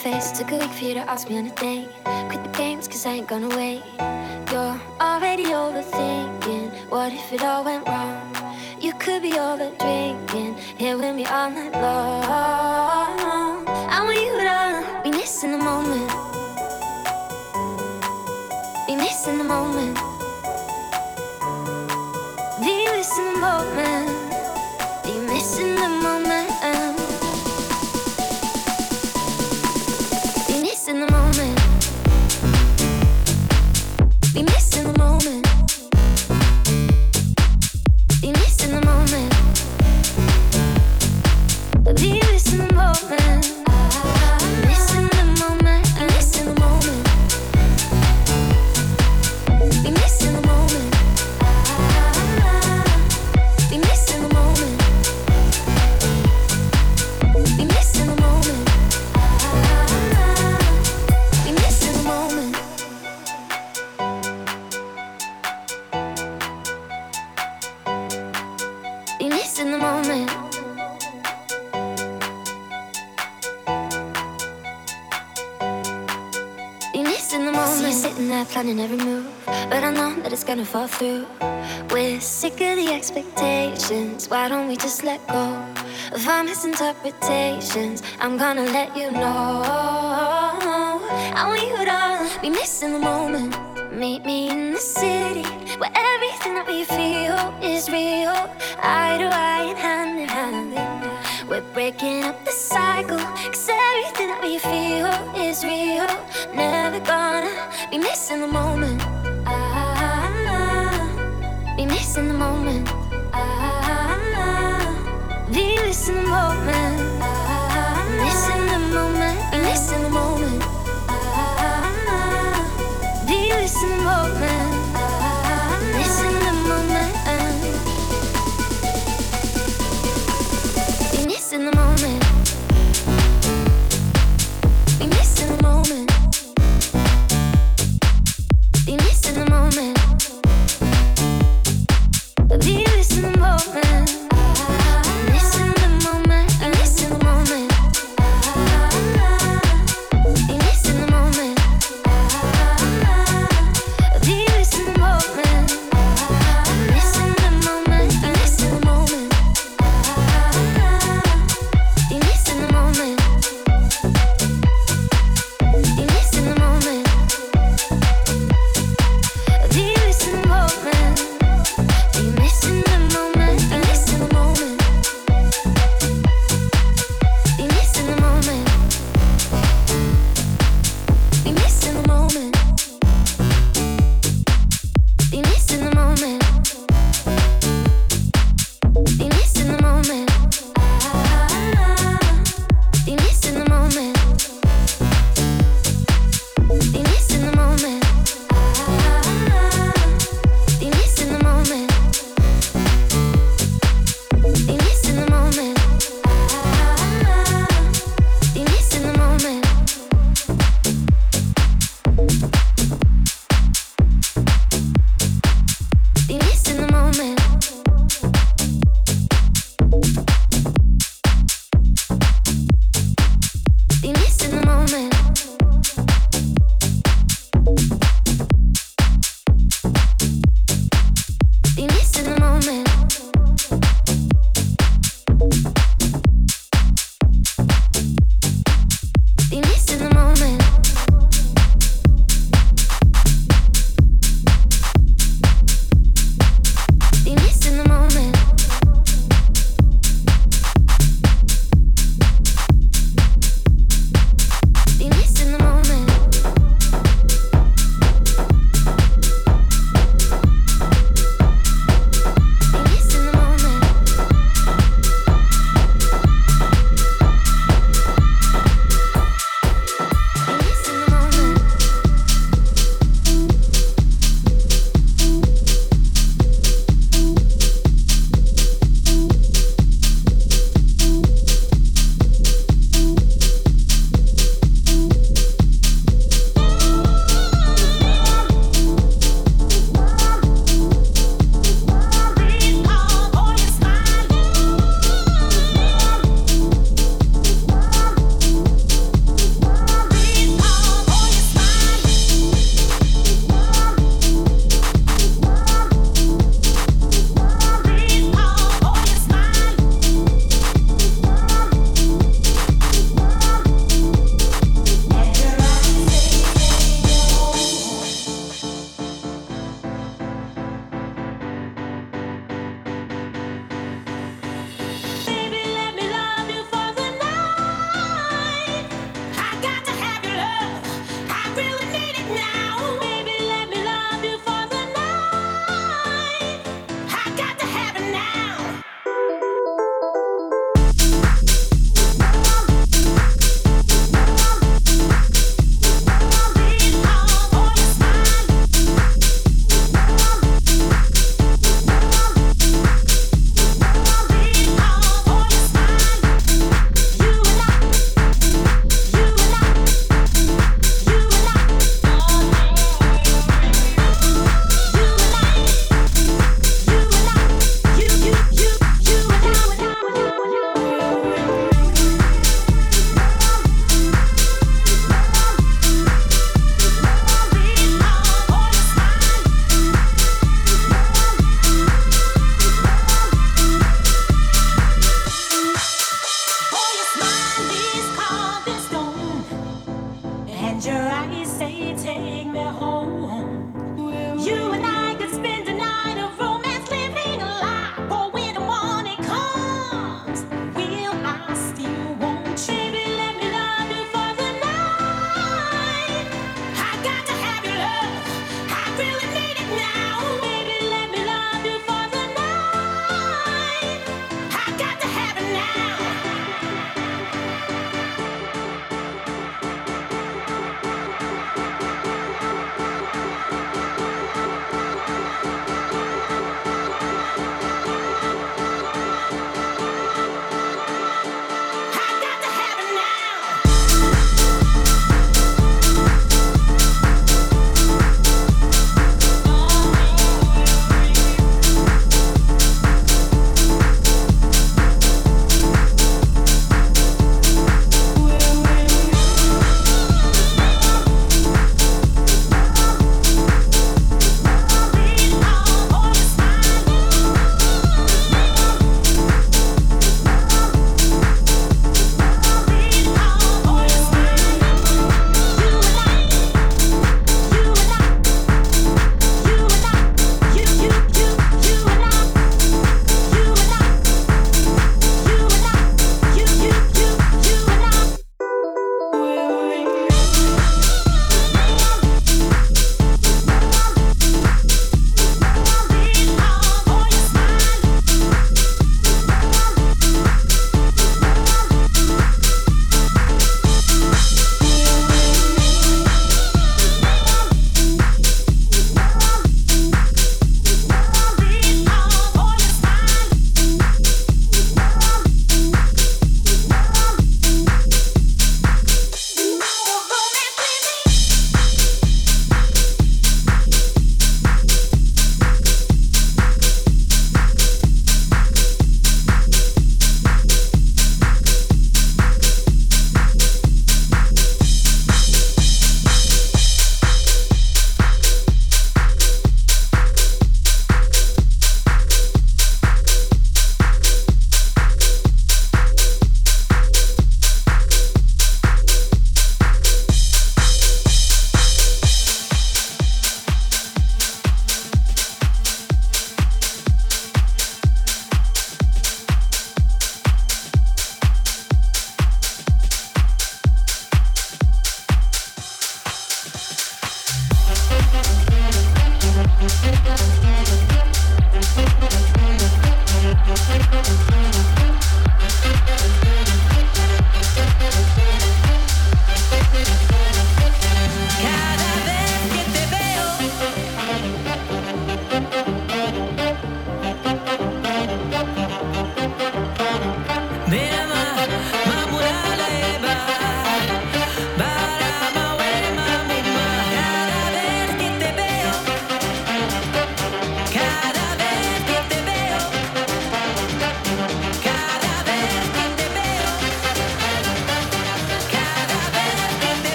face a week for you to ask me on a date. Quit the games, cause I ain't gonna wait. You're already overthinking. What if it all went wrong? You could be over drinking. Here with me all night long. I want you to be missing the moment. Be missing the moment. Be missing the moment. Be missing the moment. in the morning. Through. We're sick of the expectations. Why don't we just let go of our misinterpretations? I'm gonna let you know. I want you to be missing the moment. Meet me in the city where everything that we feel is real. Eye to eye and hand in hand. We're breaking up the cycle. Cause everything that we feel is real. Never gonna be missing the moment. Ah, be missing the moment. Ah, be missing the moment.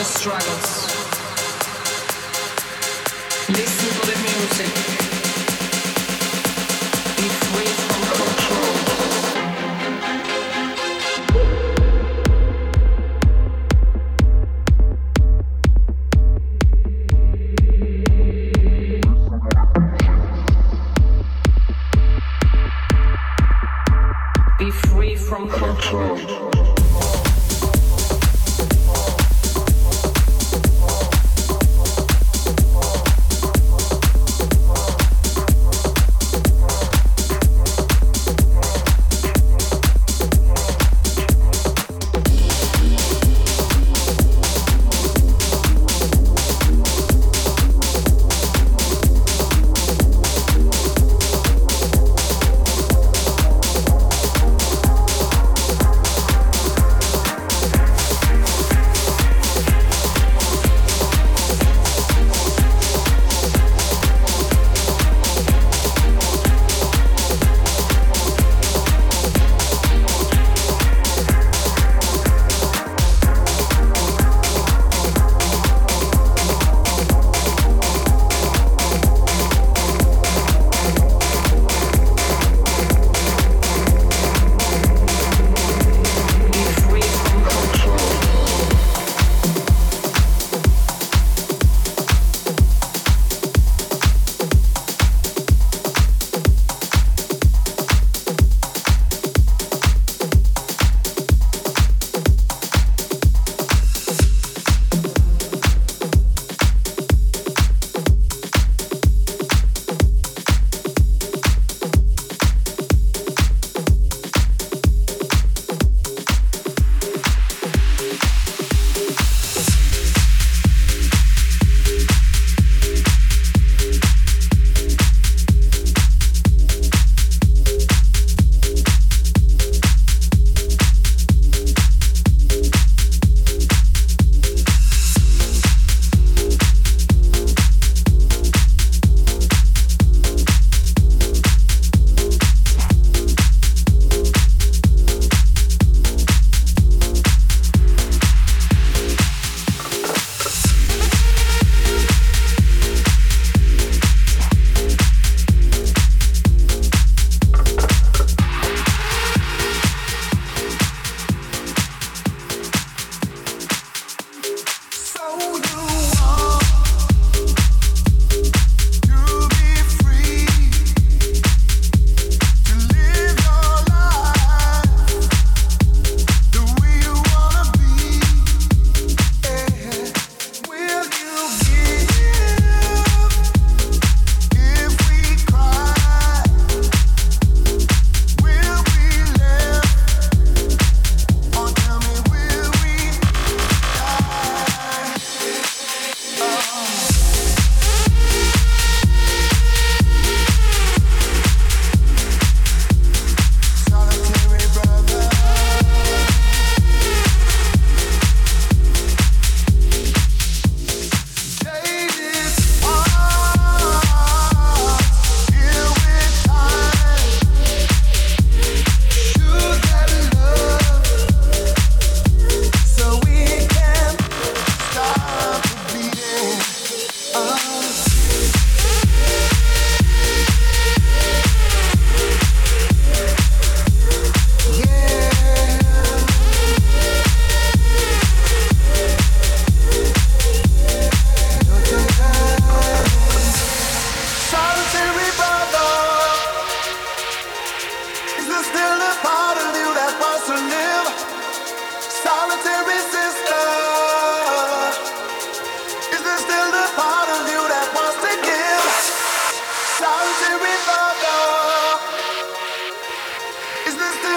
Your struggles.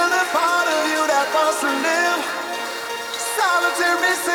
Still the part of you that wants to live. Solitary.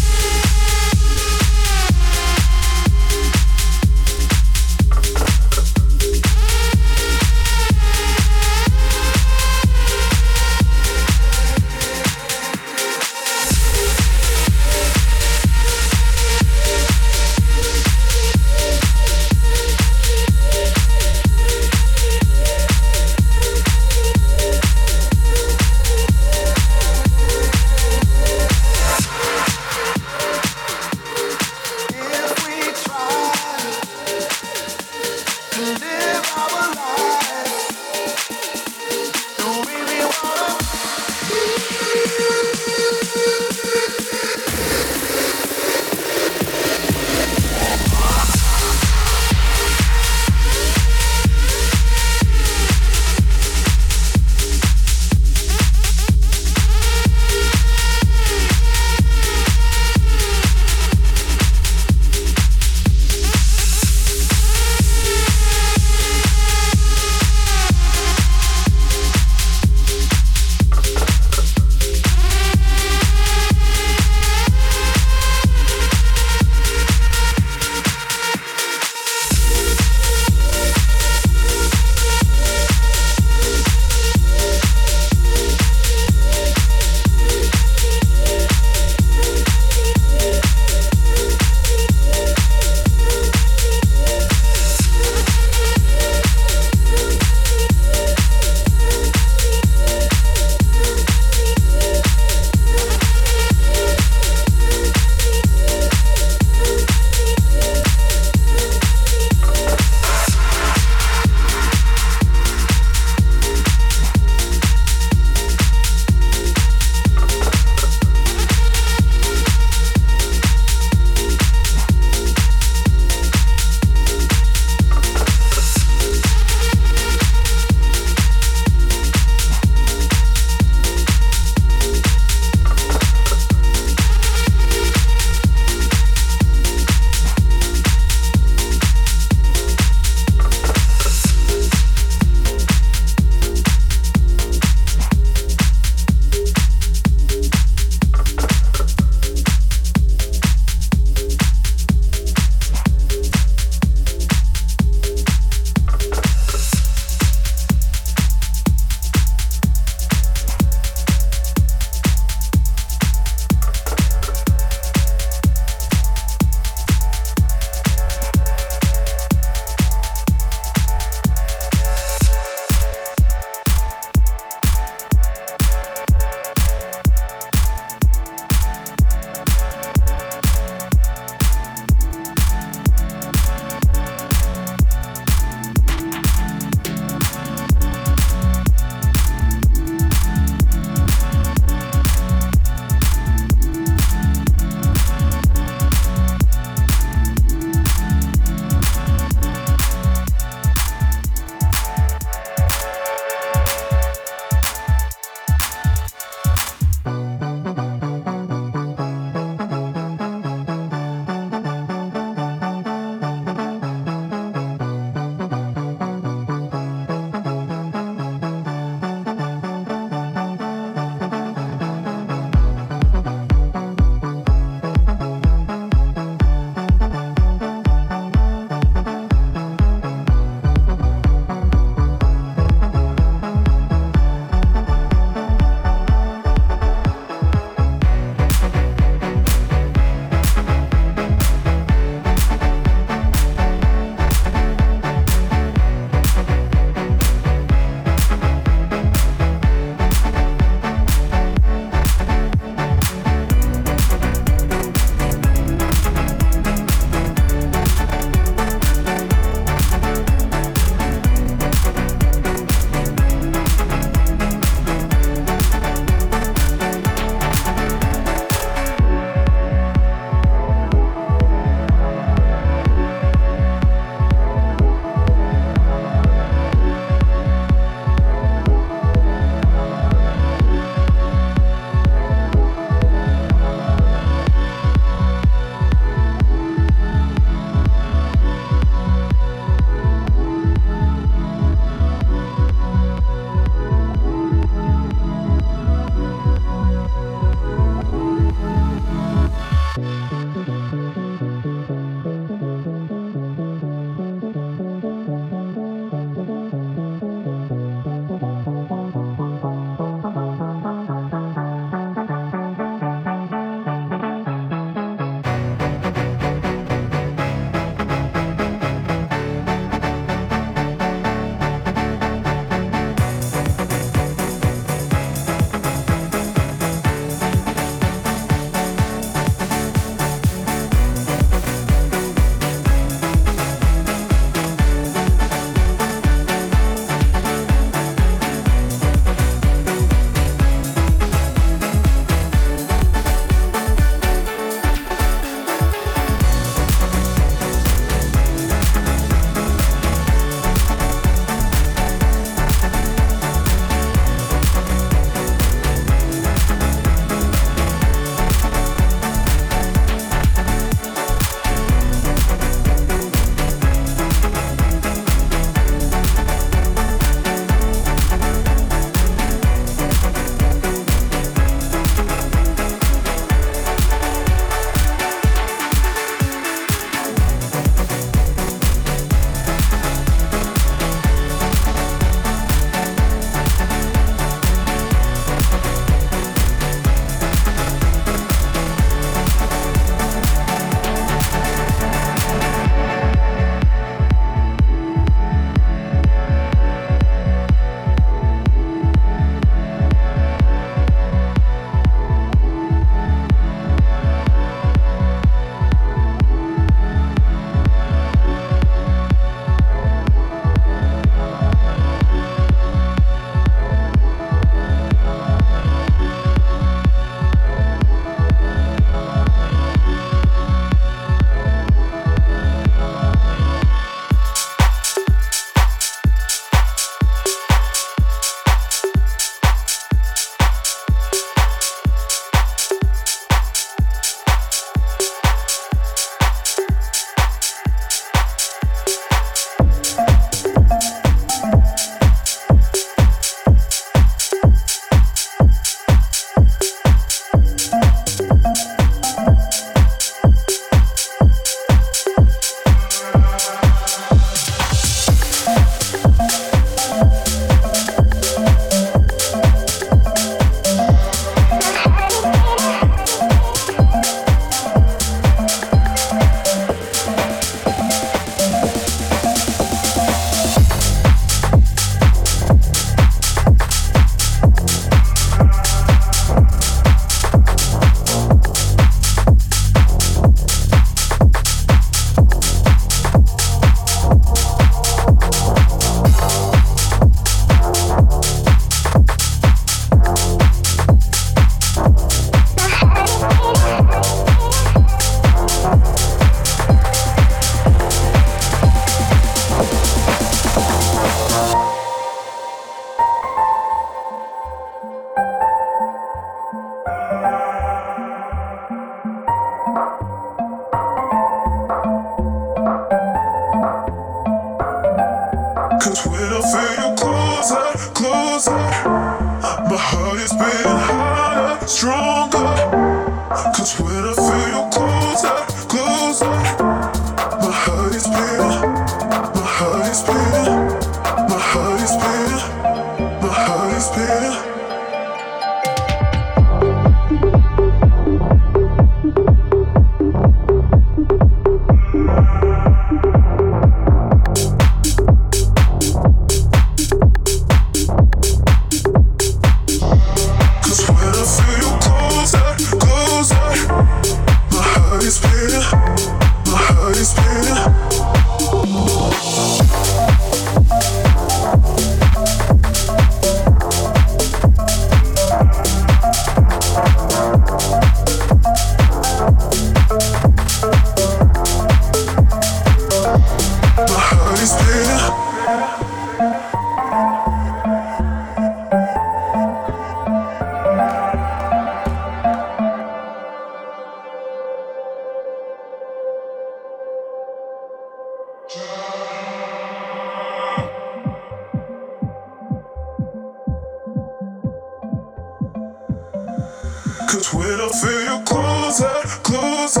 Cause when I feel you closer, closer,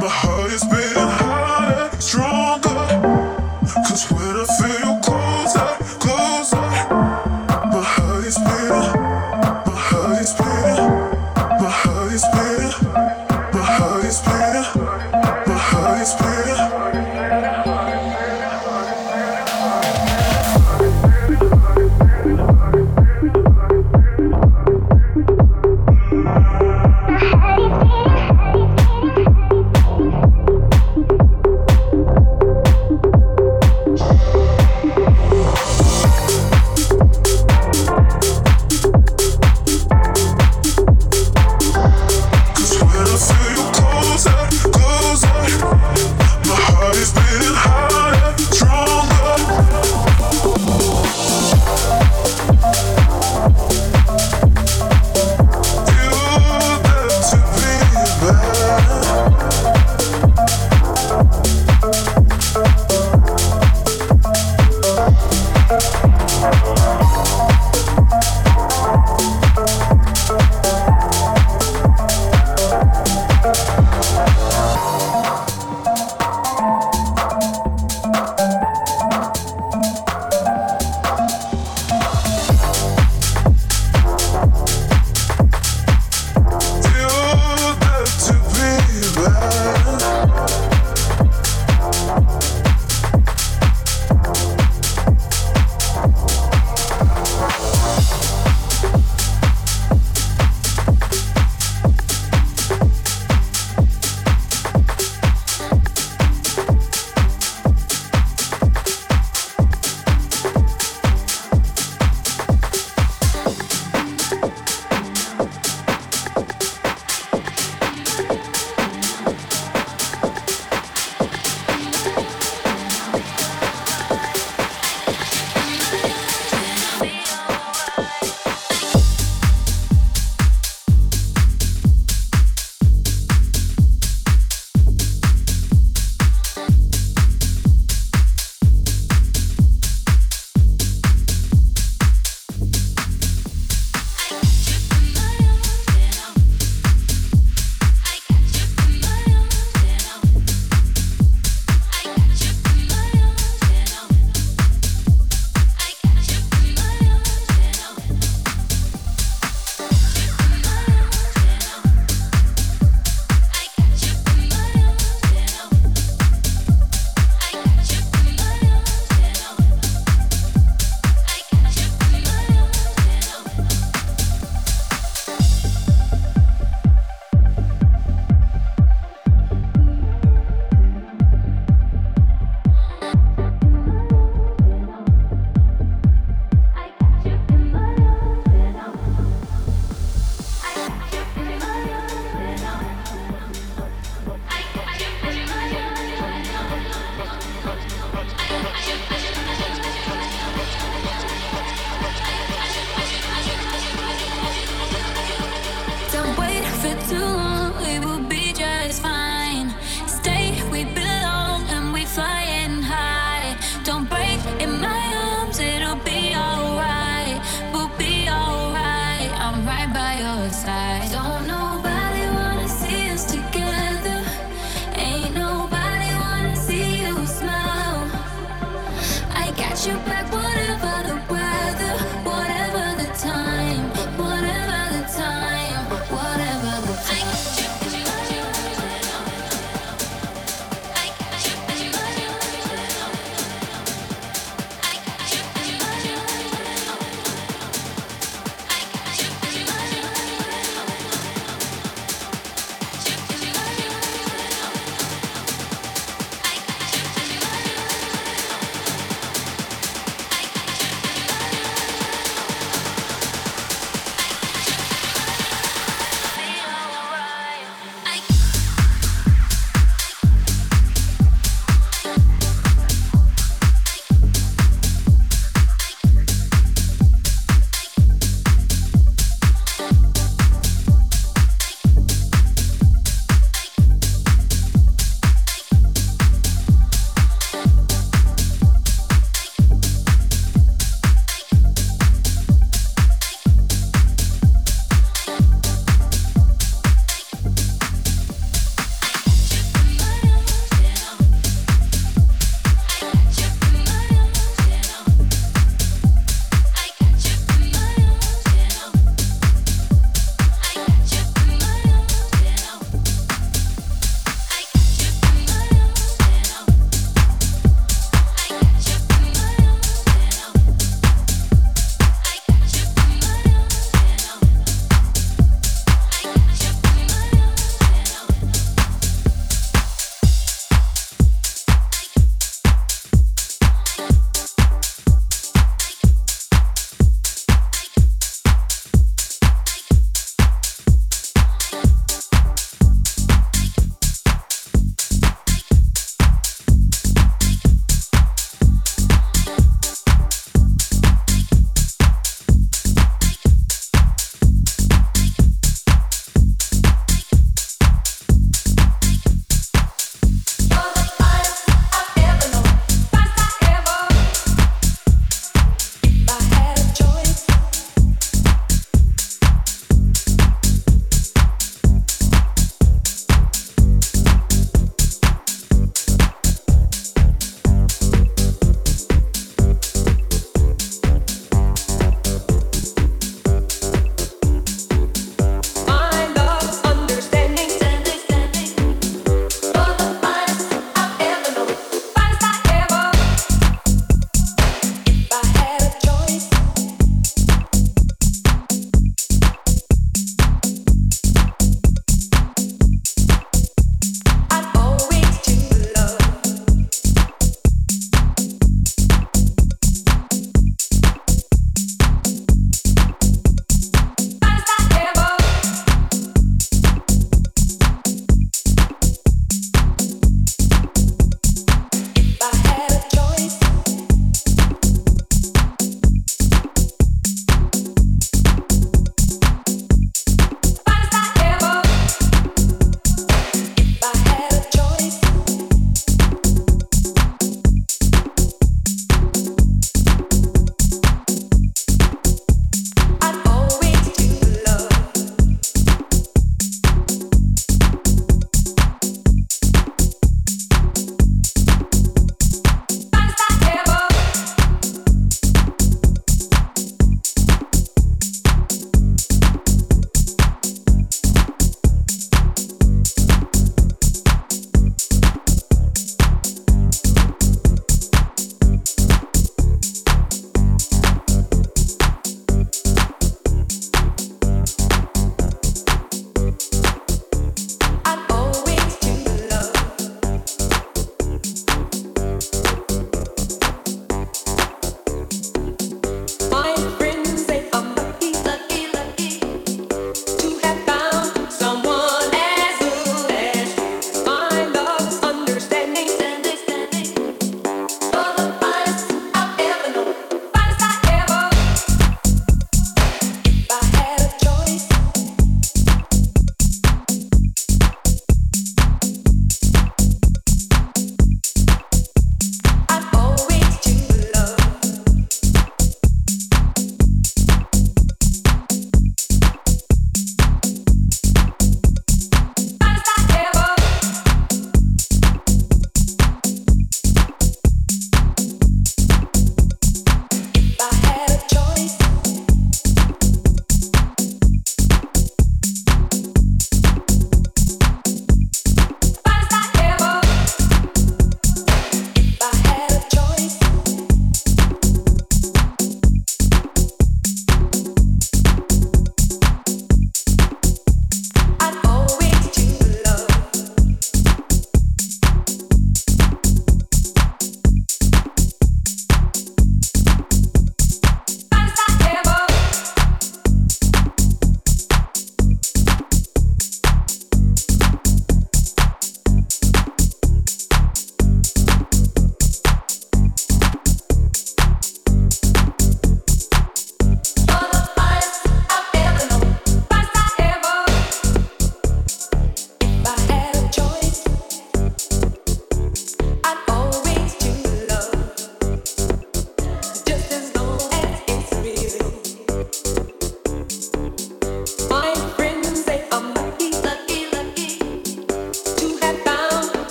my heart is beating.